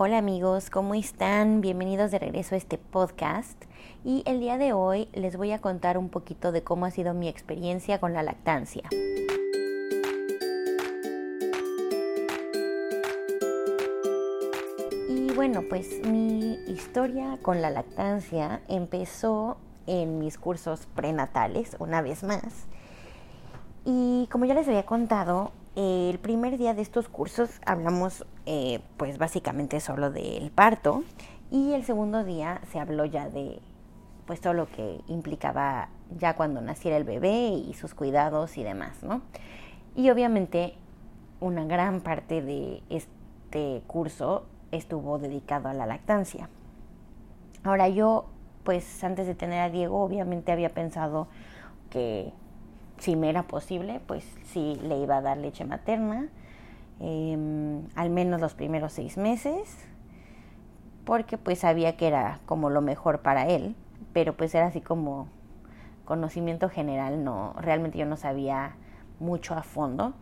Hola amigos, ¿cómo están? Bienvenidos de regreso a este podcast y el día de hoy les voy a contar un poquito de cómo ha sido mi experiencia con la lactancia. Y bueno, pues mi historia con la lactancia empezó en mis cursos prenatales, una vez más. Y como ya les había contado, el primer día de estos cursos hablamos eh, pues básicamente solo del parto y el segundo día se habló ya de pues todo lo que implicaba ya cuando naciera el bebé y sus cuidados y demás, ¿no? Y obviamente una gran parte de este curso estuvo dedicado a la lactancia. Ahora yo pues antes de tener a Diego obviamente había pensado que si me era posible, pues sí le iba a dar leche materna, em, al menos los primeros seis meses, porque pues sabía que era como lo mejor para él, pero pues era así como conocimiento general, no, realmente yo no sabía mucho a fondo.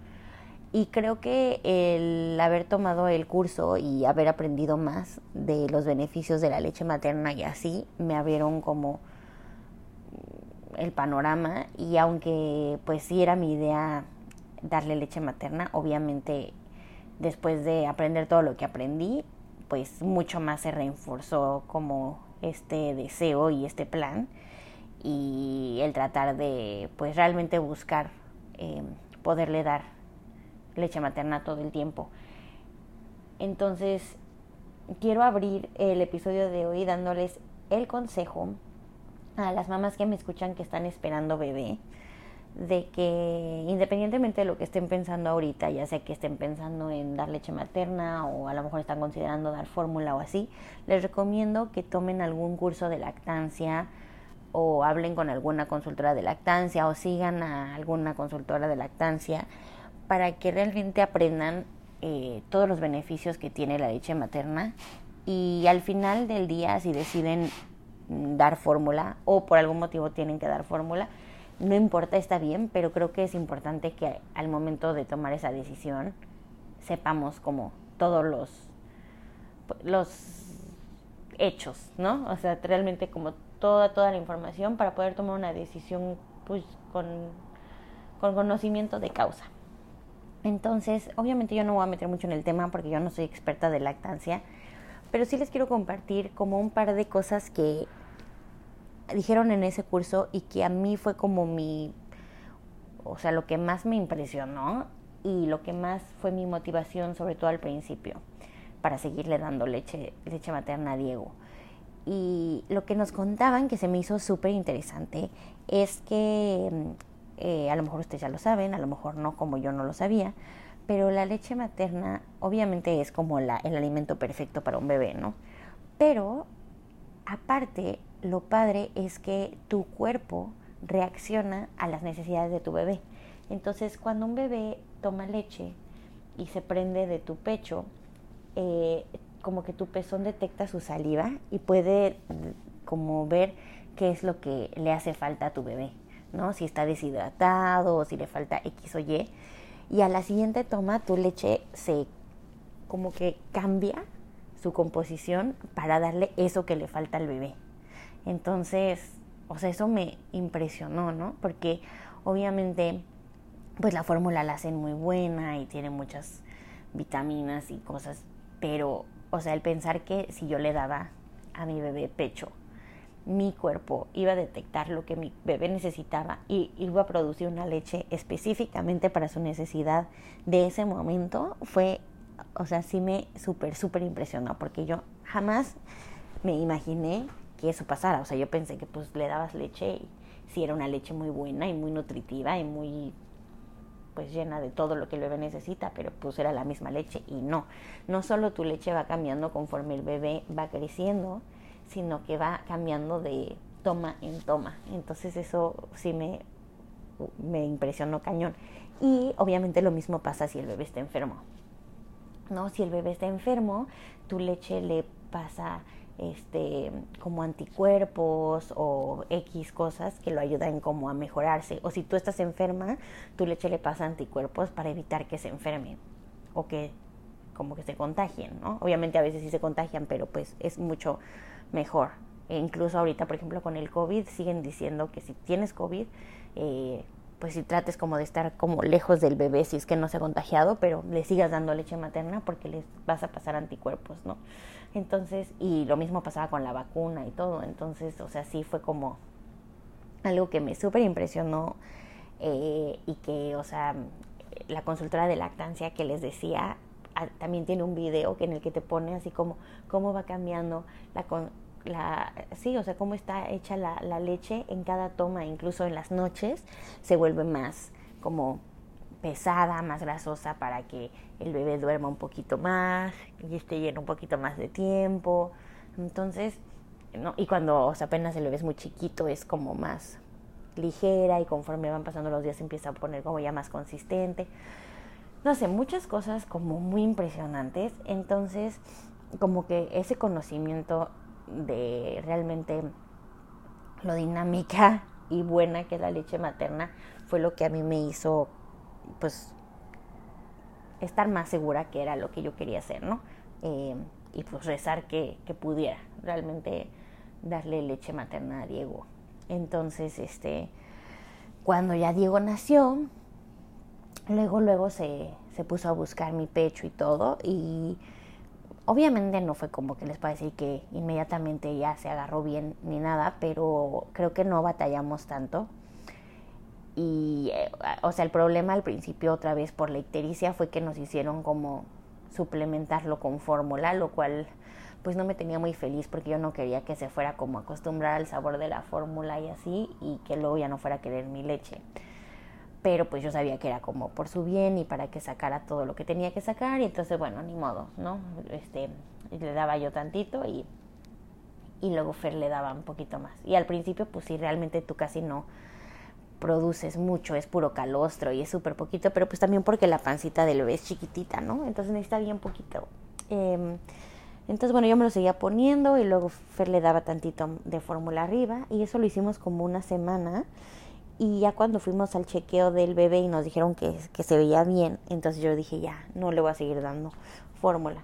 Y creo que el haber tomado el curso y haber aprendido más de los beneficios de la leche materna y así me abrieron como el panorama y aunque pues sí era mi idea darle leche materna, obviamente después de aprender todo lo que aprendí, pues mucho más se reforzó como este deseo y este plan y el tratar de pues realmente buscar eh, poderle dar leche materna todo el tiempo. Entonces, quiero abrir el episodio de hoy dándoles el consejo a las mamás que me escuchan que están esperando bebé, de que independientemente de lo que estén pensando ahorita, ya sea que estén pensando en dar leche materna o a lo mejor están considerando dar fórmula o así, les recomiendo que tomen algún curso de lactancia o hablen con alguna consultora de lactancia o sigan a alguna consultora de lactancia para que realmente aprendan eh, todos los beneficios que tiene la leche materna y al final del día si deciden dar fórmula o por algún motivo tienen que dar fórmula. No importa, está bien, pero creo que es importante que al momento de tomar esa decisión sepamos como todos los, los hechos, ¿no? O sea, realmente como toda, toda la información para poder tomar una decisión pues, con, con conocimiento de causa. Entonces, obviamente yo no voy a meter mucho en el tema porque yo no soy experta de lactancia, pero sí les quiero compartir como un par de cosas que dijeron en ese curso y que a mí fue como mi, o sea, lo que más me impresionó y lo que más fue mi motivación, sobre todo al principio, para seguirle dando leche, leche materna a Diego. Y lo que nos contaban, que se me hizo súper interesante, es que, eh, a lo mejor ustedes ya lo saben, a lo mejor no, como yo no lo sabía, pero la leche materna obviamente es como la, el alimento perfecto para un bebé, ¿no? Pero aparte, lo padre es que tu cuerpo reacciona a las necesidades de tu bebé. Entonces, cuando un bebé toma leche y se prende de tu pecho, eh, como que tu pezón detecta su saliva y puede como ver qué es lo que le hace falta a tu bebé, ¿no? Si está deshidratado si le falta X o Y y a la siguiente toma tu leche se como que cambia su composición para darle eso que le falta al bebé. Entonces, o sea, eso me impresionó, ¿no? Porque obviamente pues la fórmula la hacen muy buena y tiene muchas vitaminas y cosas, pero o sea, el pensar que si yo le daba a mi bebé pecho mi cuerpo iba a detectar lo que mi bebé necesitaba y iba a producir una leche específicamente para su necesidad de ese momento, fue, o sea, sí me súper, súper impresionó, porque yo jamás me imaginé que eso pasara. O sea, yo pensé que pues le dabas leche y si era una leche muy buena y muy nutritiva y muy pues llena de todo lo que el bebé necesita, pero pues era la misma leche y no. No solo tu leche va cambiando conforme el bebé va creciendo, sino que va cambiando de toma en toma. Entonces eso sí me, me impresionó cañón. Y obviamente lo mismo pasa si el bebé está enfermo. ¿No? Si el bebé está enfermo, tu leche le pasa este como anticuerpos o X cosas que lo ayudan como a mejorarse. O si tú estás enferma, tu leche le pasa anticuerpos para evitar que se enferme o que como que se contagien, ¿no? Obviamente a veces sí se contagian, pero pues es mucho mejor. E incluso ahorita, por ejemplo, con el COVID siguen diciendo que si tienes COVID, eh, pues si trates como de estar como lejos del bebé si es que no se ha contagiado, pero le sigas dando leche materna porque les vas a pasar anticuerpos, ¿no? Entonces, y lo mismo pasaba con la vacuna y todo, entonces, o sea, sí fue como algo que me súper impresionó eh, y que, o sea, la consultora de lactancia que les decía, también tiene un video en el que te pone así como cómo va cambiando la, la sí, o sea, cómo está hecha la, la leche en cada toma, incluso en las noches se vuelve más como pesada, más grasosa para que el bebé duerma un poquito más y esté lleno un poquito más de tiempo. Entonces, ¿no? y cuando apenas el bebé es muy chiquito es como más ligera y conforme van pasando los días empieza a poner como ya más consistente. No sé, muchas cosas como muy impresionantes. Entonces, como que ese conocimiento de realmente lo dinámica y buena que es la leche materna fue lo que a mí me hizo pues estar más segura que era lo que yo quería hacer, ¿no? Eh, y pues rezar que, que, pudiera realmente darle leche materna a Diego. Entonces, este, cuando ya Diego nació, luego, luego se, se puso a buscar mi pecho y todo, y obviamente no fue como que les pueda decir que inmediatamente ya se agarró bien ni nada, pero creo que no batallamos tanto y, eh, o sea, el problema al principio otra vez por la ictericia fue que nos hicieron como suplementarlo con fórmula, lo cual pues no me tenía muy feliz porque yo no quería que se fuera como acostumbrar al sabor de la fórmula y así y que luego ya no fuera a querer mi leche. Pero pues yo sabía que era como por su bien y para que sacara todo lo que tenía que sacar y entonces bueno, ni modo, ¿no? Este, le daba yo tantito y, y luego Fer le daba un poquito más. Y al principio pues sí, realmente tú casi no produces mucho, es puro calostro y es súper poquito, pero pues también porque la pancita del bebé es chiquitita, ¿no? Entonces necesita bien poquito. Em, entonces, bueno, yo me lo seguía poniendo y luego Fer le daba tantito de fórmula arriba y eso lo hicimos como una semana. Y ya cuando fuimos al chequeo del bebé y nos dijeron que, que se veía bien, entonces yo dije, ya, no le voy a seguir dando fórmula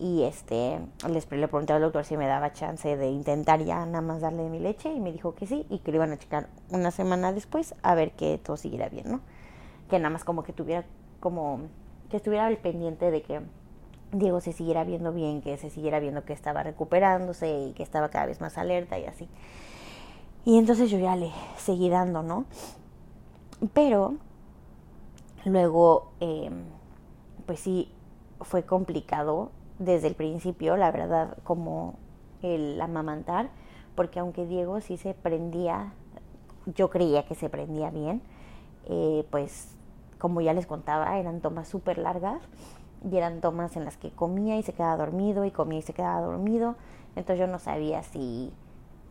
y este le pregunté al doctor si me daba chance de intentar ya nada más darle mi leche y me dijo que sí y que lo iban a checar una semana después a ver que todo siguiera bien, ¿no? Que nada más como que tuviera como que estuviera al pendiente de que Diego se siguiera viendo bien, que se siguiera viendo que estaba recuperándose y que estaba cada vez más alerta y así. Y entonces yo ya le seguí dando, ¿no? Pero luego, eh, pues sí, fue complicado desde el principio, la verdad, como el amamantar, porque aunque Diego sí se prendía, yo creía que se prendía bien, eh, pues como ya les contaba, eran tomas súper largas y eran tomas en las que comía y se quedaba dormido y comía y se quedaba dormido, entonces yo no sabía si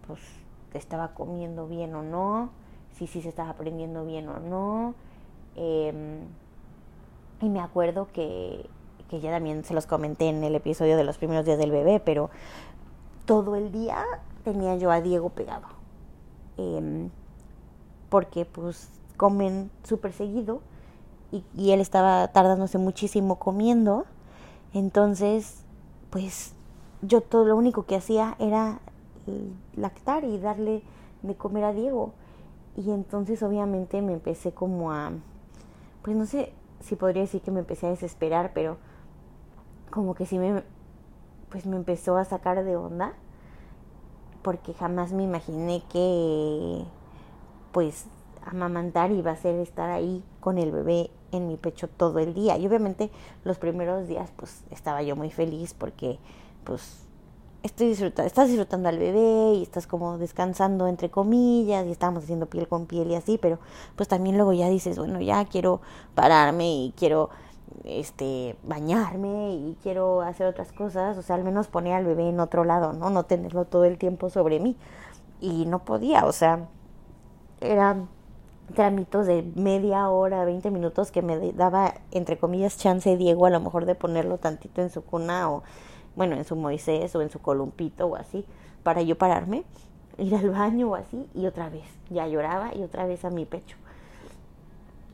pues estaba comiendo bien o no, si sí se estaba aprendiendo bien o no. Em, y me acuerdo que que ya también se los comenté en el episodio de los primeros días del bebé, pero todo el día tenía yo a Diego pegado. Em, porque pues comen súper seguido y, y, él estaba tardándose muchísimo comiendo. Entonces, pues yo todo lo único que hacía era lactar y darle de comer a Diego. Y entonces obviamente me empecé como a, pues no sé si podría decir que me empecé a desesperar, pero como que sí me, pues me empezó a sacar de onda, porque jamás me imaginé que, pues, amamantar iba a ser estar ahí con el bebé en mi pecho todo el día. Y obviamente los primeros días, pues, estaba yo muy feliz porque, pues, estoy estás disfrutando al bebé y estás como descansando entre comillas y estábamos haciendo piel con piel y así, pero pues también luego ya dices, bueno, ya quiero pararme y quiero este bañarme y quiero hacer otras cosas, o sea, al menos poner al bebé en otro lado, ¿no? No tenerlo todo el tiempo sobre mí. Y no podía, o sea, eran trámites de media hora, 20 minutos que me daba, entre comillas, chance Diego a lo mejor de ponerlo tantito en su cuna o, bueno, en su Moisés o en su columpito o así, para yo pararme, ir al baño o así, y otra vez, ya lloraba y otra vez a mi pecho.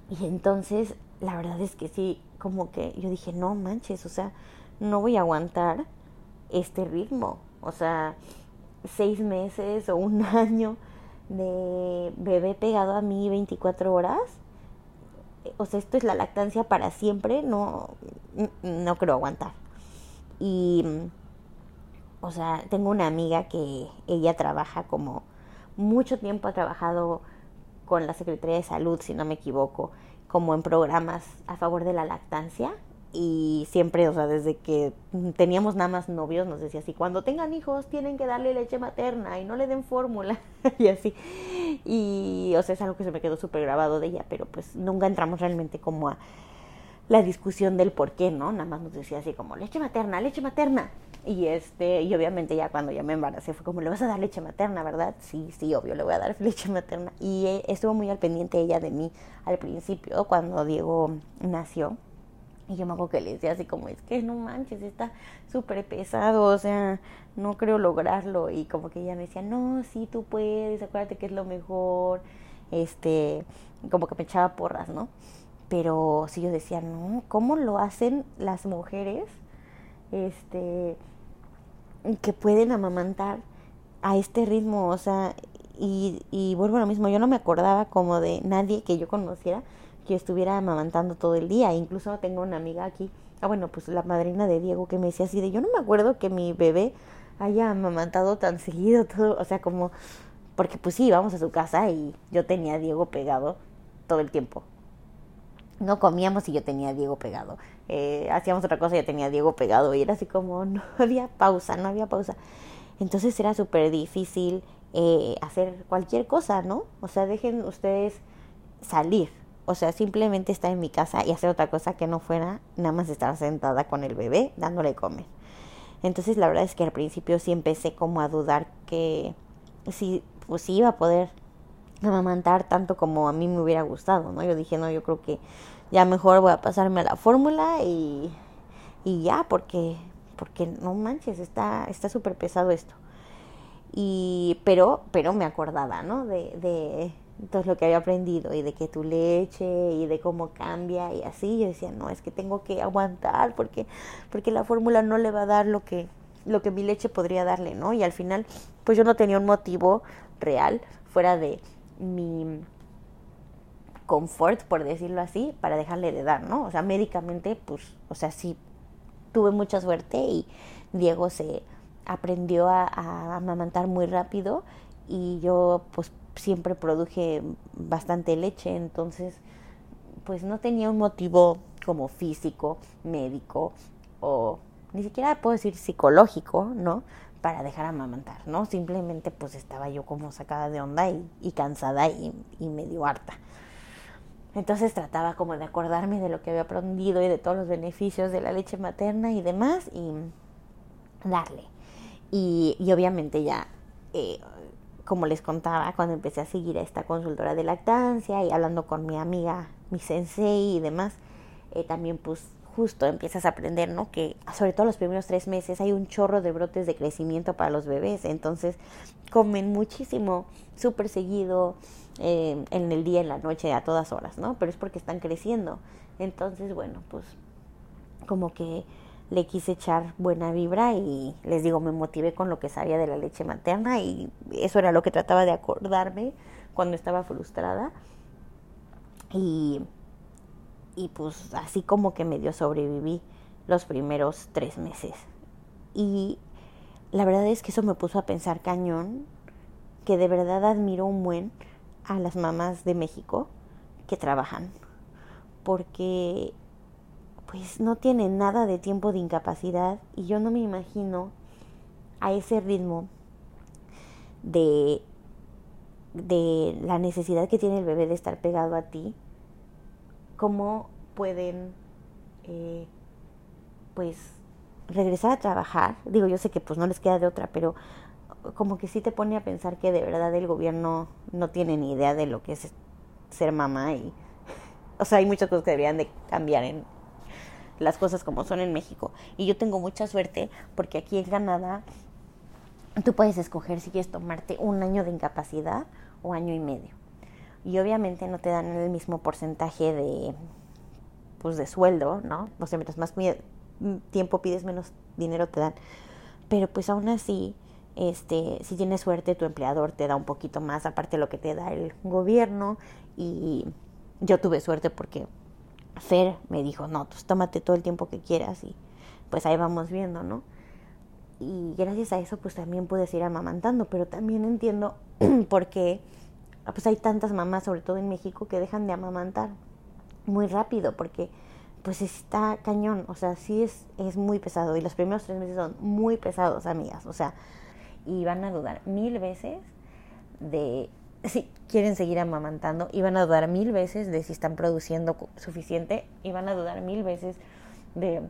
Y entonces la verdad es que sí, como que yo dije, no manches, o sea, no voy a aguantar este ritmo. O sea, seis meses o un año de bebé pegado a mí 24 horas. O sea, esto es la lactancia para siempre, no, no creo aguantar. Y, o sea, tengo una amiga que ella trabaja como mucho tiempo ha trabajado con la Secretaría de Salud, si no me equivoco, como en programas a favor de la lactancia y siempre, o sea, desde que teníamos nada más novios, nos decía así, cuando tengan hijos tienen que darle leche materna y no le den fórmula y así. Y, o sea, es algo que se me quedó súper grabado de ella, pero pues nunca entramos realmente como a la discusión del por qué, ¿no? Nada más nos decía así como, leche materna, leche materna. Y este, y obviamente ya cuando ya me embaracé fue como, ¿le vas a dar leche materna, verdad? Sí, sí, obvio, le voy a dar leche materna. Y eh, estuvo muy al pendiente ella de mí al principio, cuando Diego nació y yo me acuerdo que le decía así como, es que no manches, está súper pesado, o sea, no creo lograrlo. Y como que ella me decía, no, sí, tú puedes, acuérdate que es lo mejor. Este, como que me echaba porras, ¿no? Pero sí yo decía, no, ¿cómo lo hacen las mujeres? Este, que pueden amamantar a este ritmo, o sea, y, y vuelvo a lo mismo, yo no me acordaba como de nadie que yo conociera que estuviera amamantando todo el día. Incluso tengo una amiga aquí, ah bueno, pues la madrina de Diego que me decía así de yo no me acuerdo que mi bebé haya amamantado tan seguido todo, o sea, como porque pues sí, íbamos a su casa y yo tenía a Diego pegado todo el tiempo. No comíamos y yo tenía a Diego pegado. Eh, hacíamos otra cosa y yo tenía a Diego pegado y era así como no había pausa, no había pausa. Entonces era súper difícil eh, hacer cualquier cosa, ¿no? O sea, dejen ustedes salir, o sea, simplemente estar en mi casa y hacer otra cosa que no fuera nada más estar sentada con el bebé dándole comer. Entonces la verdad es que al principio sí empecé como a dudar que si pues iba a poder amamantar tanto como a mí me hubiera gustado, ¿no? Yo dije, no, yo creo que ya mejor voy a pasarme a la fórmula y, y ya, porque, porque no manches, está está súper pesado esto. Y, pero, pero me acordaba, ¿no? De, de, entonces lo que había aprendido y de que tu leche y de cómo cambia y así, yo decía, no, es que tengo que aguantar porque, porque la fórmula no le va a dar lo que, lo que mi leche podría darle, ¿no? Y al final, pues yo no tenía un motivo real fuera de mi confort, por decirlo así, para dejarle de dar, ¿no? O sea, médicamente, pues, o sea, sí tuve mucha suerte y Diego se aprendió a, a amamantar muy rápido y yo pues siempre produje bastante leche, entonces pues no tenía un motivo como físico, médico o ni siquiera puedo decir psicológico, ¿no? Para dejar amamantar, ¿no? Simplemente pues estaba yo como sacada de onda y, cansada y, y medio harta. Entonces trataba como de acordarme de lo que había aprendido y de todos los beneficios de la leche materna y demás y darle. Y, y obviamente ya eh, como les contaba, cuando empecé a seguir a esta consultora de lactancia y hablando con mi amiga, mi sensei y demás, eh, también pues justo empiezas a aprender, ¿no? Que sobre todo los primeros tres meses hay un chorro de brotes de crecimiento para los bebés, entonces comen muchísimo, súper seguido, eh, en el día, en la noche, a todas horas, ¿no? Pero es porque están creciendo. Entonces, bueno, pues como que le quise echar buena vibra y les digo, me motivé con lo que sabía de la leche materna y eso era lo que trataba de acordarme cuando estaba frustrada. Y, y pues así como que medio sobreviví los primeros tres meses. Y la verdad es que eso me puso a pensar cañón, que de verdad admiro un buen a las mamás de México que trabajan. Porque pues no tiene nada de tiempo de incapacidad y yo no me imagino a ese ritmo de, de la necesidad que tiene el bebé de estar pegado a ti, cómo pueden eh, pues regresar a trabajar. Digo, yo sé que pues no les queda de otra, pero como que sí te pone a pensar que de verdad el gobierno no tiene ni idea de lo que es ser mamá y o sea, hay muchas cosas que deberían de cambiar en, las cosas como son en México. Y yo tengo mucha suerte porque aquí en Canadá tú puedes escoger si quieres tomarte un año de incapacidad o año y medio. Y obviamente no te dan el mismo porcentaje de pues de sueldo, ¿no? O sea, mientras más tiempo pides, menos dinero te dan. Pero pues aún así, este, si tienes suerte, tu empleador te da un poquito más, aparte de lo que te da el gobierno. Y yo tuve suerte porque Fer me dijo, no, pues tómate todo el tiempo que quieras y pues ahí vamos viendo, ¿no? Y gracias a eso pues también pude ir amamantando, pero también entiendo por qué pues hay tantas mamás, sobre todo en México, que dejan de amamantar muy rápido porque pues está cañón, o sea, sí es, es muy pesado y los primeros tres meses son muy pesados, amigas, o sea, y van a dudar mil veces de si quieren seguir amamantando y van a dudar mil veces de si están produciendo suficiente y van a dudar mil veces de...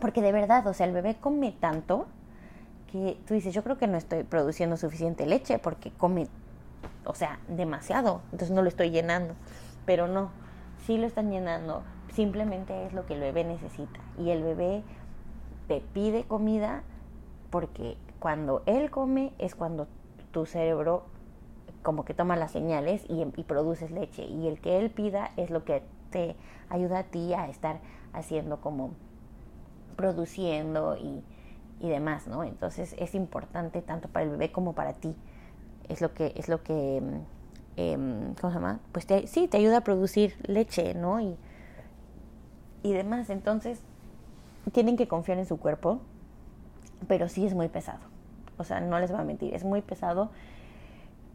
Porque de verdad, o sea, el bebé come tanto que tú dices, yo creo que no estoy produciendo suficiente leche porque come, o sea, demasiado, entonces no lo estoy llenando. Pero no, sí lo están llenando, simplemente es lo que el bebé necesita. Y el bebé te pide comida porque cuando él come es cuando tu cerebro como que toma las señales y, produces leche. Y el que él pida es lo que te ayuda a ti a estar haciendo como produciendo y, y demás, ¿no? Entonces es importante tanto para el bebé como para ti. Es lo que, es lo que, eh, ¿cómo se llama? Pues te, sí, te ayuda a producir leche, ¿no? Y, y demás. Entonces, tienen que confiar en su cuerpo, pero sí es muy pesado. O sea, no les voy a mentir, es muy pesado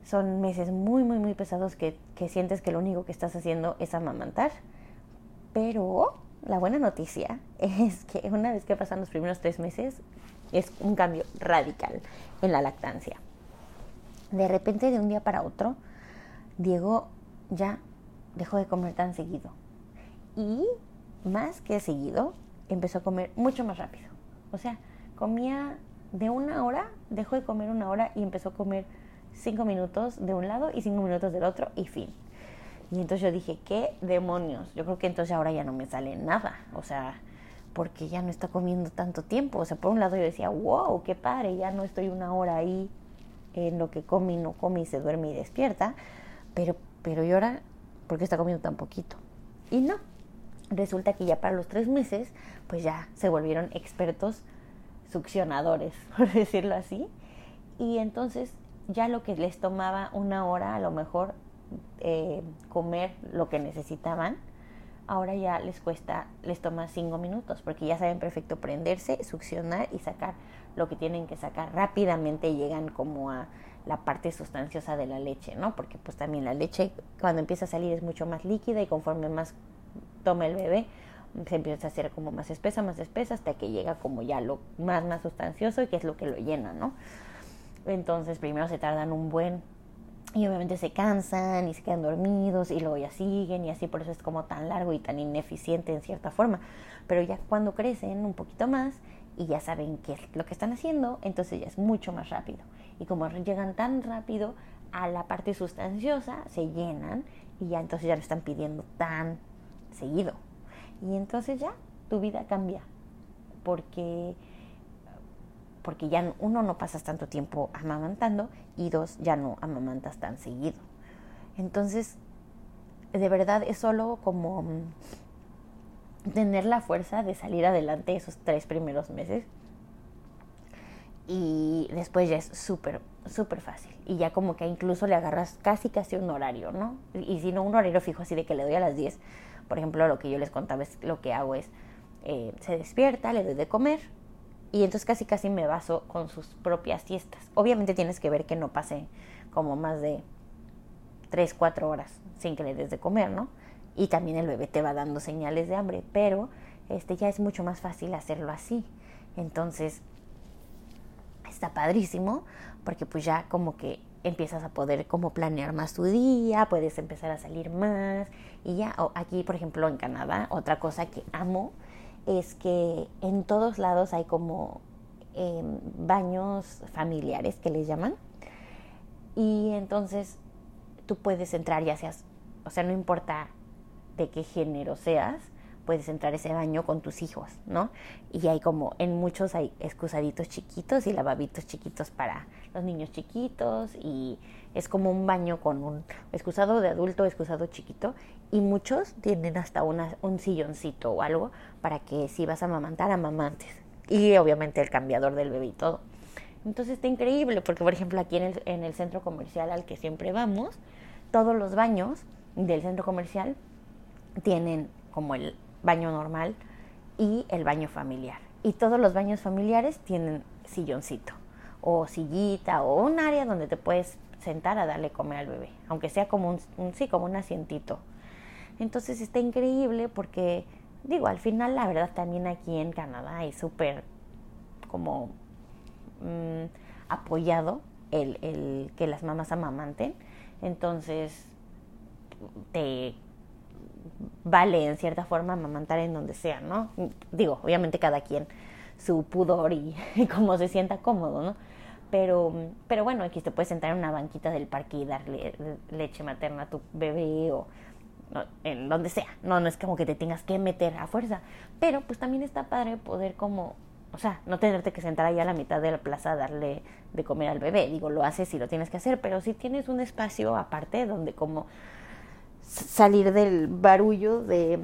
son meses muy, muy, muy pesados que, que sientes que lo único que estás haciendo es amamantar. Pero la buena noticia es que una vez que pasan los primeros tres meses, es un cambio radical en la lactancia. De repente, de un día para otro, Diego ya dejó de comer tan seguido. Y más que seguido, empezó a comer mucho más rápido. O sea, comía de una hora, dejó de comer una hora y empezó a comer cinco minutos de un lado y cinco minutos del otro y fin. Y entonces yo dije, ¿qué demonios? Yo creo que entonces ahora ya no me sale nada. O sea, porque ya no está comiendo tanto tiempo. O sea, por un lado yo decía, wow, qué padre, ya no estoy una hora ahí en lo que come y no come y se duerme y despierta. Pero, pero ¿y ahora por qué está comiendo tan poquito? Y no. Resulta que ya para los tres meses, pues ya se volvieron expertos succionadores, por decirlo así. Y entonces ya lo que les tomaba una hora a lo mejor eh, comer lo que necesitaban, ahora ya les cuesta, les toma cinco minutos, porque ya saben perfecto prenderse, succionar y sacar lo que tienen que sacar. Rápidamente llegan como a la parte sustanciosa de la leche, ¿no? Porque pues también la leche cuando empieza a salir es mucho más líquida y conforme más toma el bebé, se empieza a hacer como más espesa, más espesa, hasta que llega como ya lo más, más sustancioso y que es lo que lo llena, ¿no? Entonces primero se tardan un buen y obviamente se cansan y se quedan dormidos y luego ya siguen y así por eso es como tan largo y tan ineficiente en cierta forma. Pero ya cuando crecen un poquito más y ya saben qué es lo que están haciendo, entonces ya es mucho más rápido. Y como llegan tan rápido a la parte sustanciosa, se llenan y ya entonces ya lo están pidiendo tan seguido. Y entonces ya tu vida cambia porque porque ya uno no pasas tanto tiempo amamantando y dos ya no amamantas tan seguido. Entonces, de verdad es solo como mm, tener la fuerza de salir adelante esos tres primeros meses y después ya es súper, súper fácil. Y ya como que incluso le agarras casi, casi un horario, ¿no? Y si no un horario fijo así de que le doy a las 10, por ejemplo, lo que yo les contaba es lo que hago es, eh, se despierta, le doy de comer, y entonces casi casi me baso con sus propias siestas. Obviamente tienes que ver que no pase como más de 3, 4 horas sin que le des de comer, ¿no? Y también el bebé te va dando señales de hambre, pero este ya es mucho más fácil hacerlo así. Entonces, está padrísimo porque pues ya como que empiezas a poder como planear más tu día, puedes empezar a salir más y ya aquí por ejemplo en Canadá, otra cosa que amo es que en todos lados hay como em, baños familiares que les llaman. Y entonces tú puedes entrar ya seas, o sea, no importa de qué género seas, puedes entrar a ese baño con tus hijos, ¿no? Y hay como, en muchos hay excusaditos chiquitos y lavabitos chiquitos para los niños chiquitos y es como un baño con un excusado de adulto, excusado chiquito y muchos tienen hasta una, un silloncito o algo para que si vas a amamantar, amamantes. Y obviamente el cambiador del bebé y todo. Entonces está increíble porque, por ejemplo, aquí en el, en el centro comercial al que siempre vamos, todos los baños del centro comercial tienen como el baño normal y el baño familiar. Y todos los baños familiares tienen silloncito o sillita o un área donde te puedes sentar a darle comer al bebé, aunque sea como un, sí, como un asientito. Entonces está increíble porque digo, al final la verdad también aquí en Canadá es súper como mm, apoyado el, el que las mamás amamanten. Entonces te vale en cierta forma amamantar en donde sea, ¿no? Digo, obviamente cada quien su pudor y, cómo se sienta cómodo, ¿no? Pero, pero bueno, aquí te puedes sentar en una banquita del parque y darle leche materna a tu bebé o en donde sea. No, no es como que te tengas que meter a fuerza. Pero pues también está padre poder como, o sea, no tenerte que sentar ahí a la mitad de la plaza a darle de comer al bebé. Digo, lo haces y lo tienes que hacer, pero si tienes un espacio aparte donde como salir del barullo de,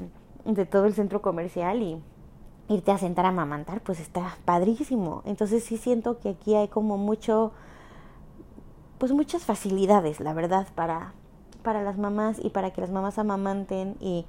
de todo el centro comercial y irte a sentar a mamantar, pues está padrísimo. Entonces sí siento que aquí hay como mucho, pues muchas facilidades, la verdad, para, para las mamás y para que las mamás amamanten y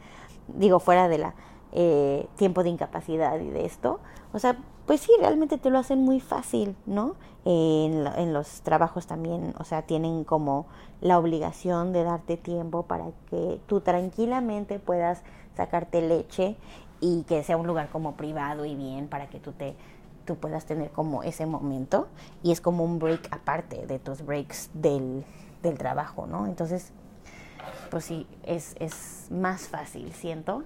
digo fuera de la eh, tiempo de incapacidad y de esto, o sea, pues sí, realmente te lo hacen muy fácil, ¿no? en, en, los trabajos también, o sea, tienen como la obligación de darte tiempo para que tú tranquilamente puedas sacarte leche y que sea un lugar como privado y bien para que tú te tú puedas tener como ese momento y es como un break aparte de tus breaks del, del trabajo, ¿no? Entonces, pues sí, es, es más fácil, siento,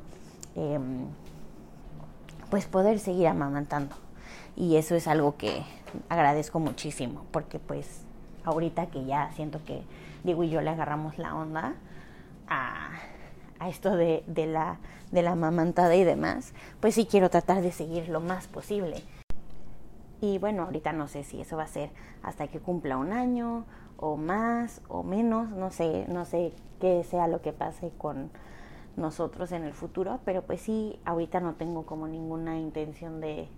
em, pues poder seguir amamantando y eso es algo que agradezco muchísimo porque pues ahorita que ya siento que Diego y yo le agarramos la onda a, a esto de, de, la, de la mamantada y demás, pues sí quiero tratar de seguir lo más posible. Y bueno, ahorita no sé si eso va a ser hasta que cumpla un año o más o menos, no sé, no sé qué sea lo que pase con nosotros en el futuro, pero pues sí, ahorita no tengo como ninguna intención de,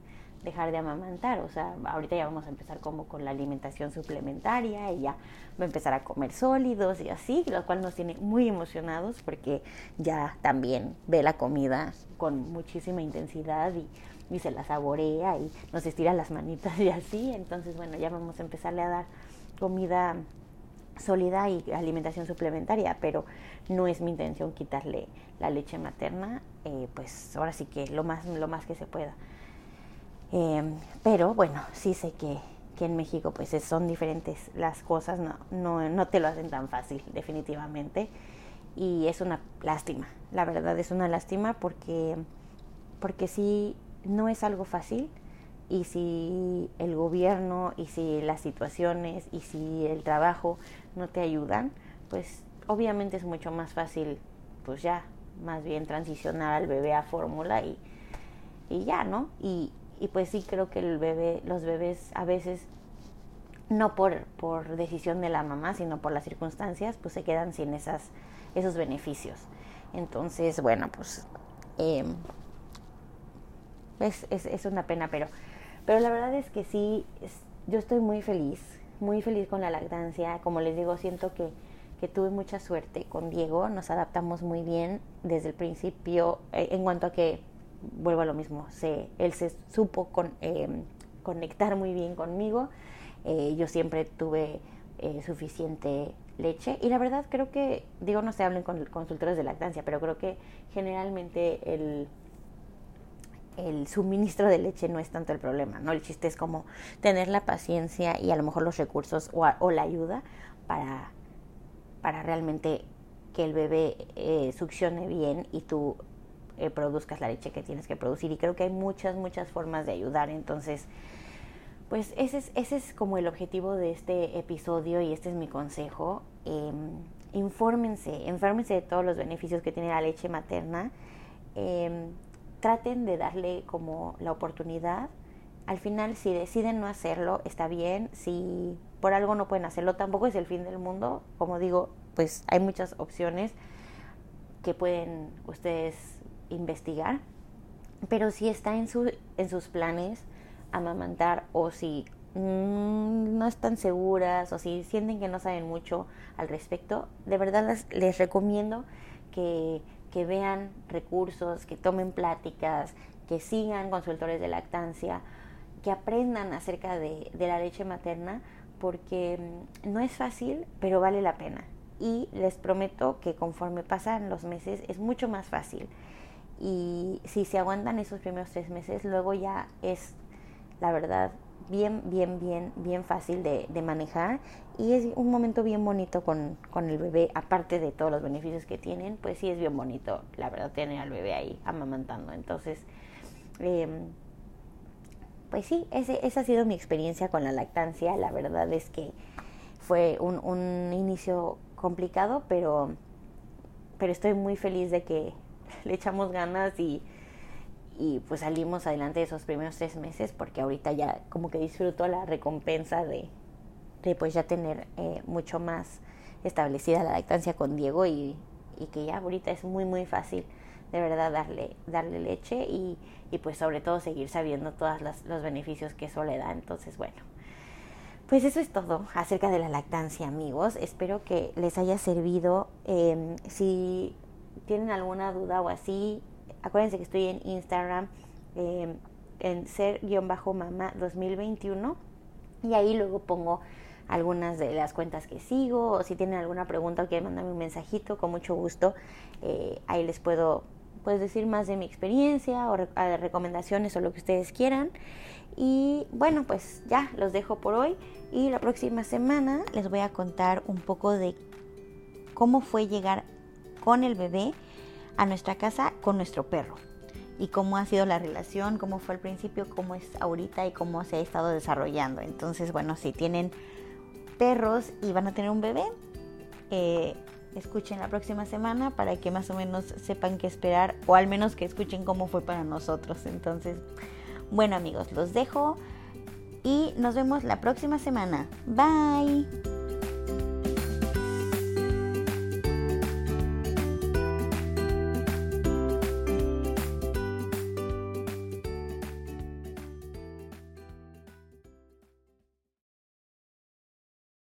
dejar de amamantar. O sea, ahorita ya vamos a empezar como con la alimentación suplementaria y ya va a empezar a comer sólidos y así, lo cual nos tiene muy emocionados porque ya también ve la comida con muchísima intensidad y, y se la saborea y nos estira las manitas y así. Entonces, bueno, ya vamos a empezarle a dar comida sólida y alimentación suplementaria, pero no es mi intención quitarle la leche materna, eh, pues ahora sí que lo más, lo más que se pueda. Eh, pero bueno, sí sé que, que en México pues son diferentes las cosas, no, no, no te lo hacen tan fácil definitivamente y es una lástima, la verdad es una lástima porque, porque sí no es algo fácil y si el gobierno y si las situaciones y si el trabajo no te ayudan, pues obviamente es mucho más fácil pues ya más bien transicionar al bebé a fórmula y, y ya, ¿no? Y, y pues sí creo que el bebé, los bebés a veces no por, por decisión de la mamá, sino por las circunstancias, pues se quedan sin esas, esos beneficios. Entonces, bueno, pues eh, es, es, es, una pena, pero, pero la verdad es que sí, yo estoy muy feliz, muy feliz con la lactancia. Como les digo, siento que, que tuve mucha suerte con Diego, nos adaptamos muy bien desde el principio eh, en cuanto a que vuelvo a lo mismo, se, él se supo con, eh, conectar muy bien conmigo, eh, yo siempre tuve eh, suficiente leche y la verdad creo que, digo, no se hablen con consultores de lactancia, pero creo que generalmente el, el suministro de leche no es tanto el problema, ¿no? El chiste es como tener la paciencia y a lo mejor los recursos o, o la ayuda para, para realmente que el bebé eh, succione bien y tú eh, produzcas la leche que tienes que producir. Y creo que hay muchas, muchas formas de ayudar. Entonces, pues ese es, ese es como el objetivo de este episodio y este es mi consejo. Eh, infórmense, de todos los beneficios que tiene la leche materna. Em, traten de darle como la oportunidad. Al final, si deciden no hacerlo, está bien. Si por algo no pueden hacerlo, tampoco es el fin del mundo. Como digo, pues hay muchas opciones que pueden ustedes investigar. Pero si está en, su, en sus planes amamantar o si mm, no están seguras o si sienten que no saben mucho al respecto, de verdad les, les recomiendo que, que vean recursos, que tomen pláticas, que sigan consultores de lactancia, que aprendan acerca de, de, la leche materna, porque mm, no es fácil, pero vale la pena. Y les prometo que conforme pasan los meses es mucho más fácil. Y si se aguantan esos primeros tres meses, luego ya es, la verdad, bien, bien, bien, bien fácil de, manejar y es un momento bien bonito con, con, el bebé, aparte de todos los beneficios que tienen, pues sí es bien bonito, la verdad, tener al bebé ahí amamantando. Entonces, eh, pues sí, ese, esa ha sido mi experiencia con la lactancia. La verdad es que fue un, un inicio complicado, pero, pero estoy muy feliz de que le echamos ganas y y pues salimos adelante esos primeros tres meses porque ahorita ya como que disfruto la recompensa de, de pues ya tener eh, mucho más establecida la lactancia con Diego y, y, que ya ahorita es muy muy fácil de verdad darle, darle leche y, y pues sobre todo seguir sabiendo todos los beneficios que eso le da. Entonces bueno, pues eso es todo acerca de la lactancia amigos. Espero que les haya servido. Eh, si tienen alguna duda o así, Acuérdense que estoy en Instagram eh, en ser-mama 2021 y ahí luego pongo algunas de las cuentas que sigo o si tienen alguna pregunta o quieren mandarme un mensajito, con mucho gusto eh, ahí les puedo pues, decir más de mi experiencia o de recomendaciones o lo que ustedes quieran. Y bueno, pues ya los dejo por hoy y la próxima semana les voy a contar un poco de cómo fue llegar con el bebé a nuestra casa con nuestro perro y cómo ha sido la relación, cómo fue al principio, cómo es ahorita y cómo se ha estado desarrollando. Entonces, bueno, si tienen perros y van a tener un bebé, eh, escuchen la próxima semana para que más o menos sepan qué esperar o al menos que escuchen cómo fue para nosotros. Entonces, bueno amigos, los dejo y nos vemos la próxima semana. Bye.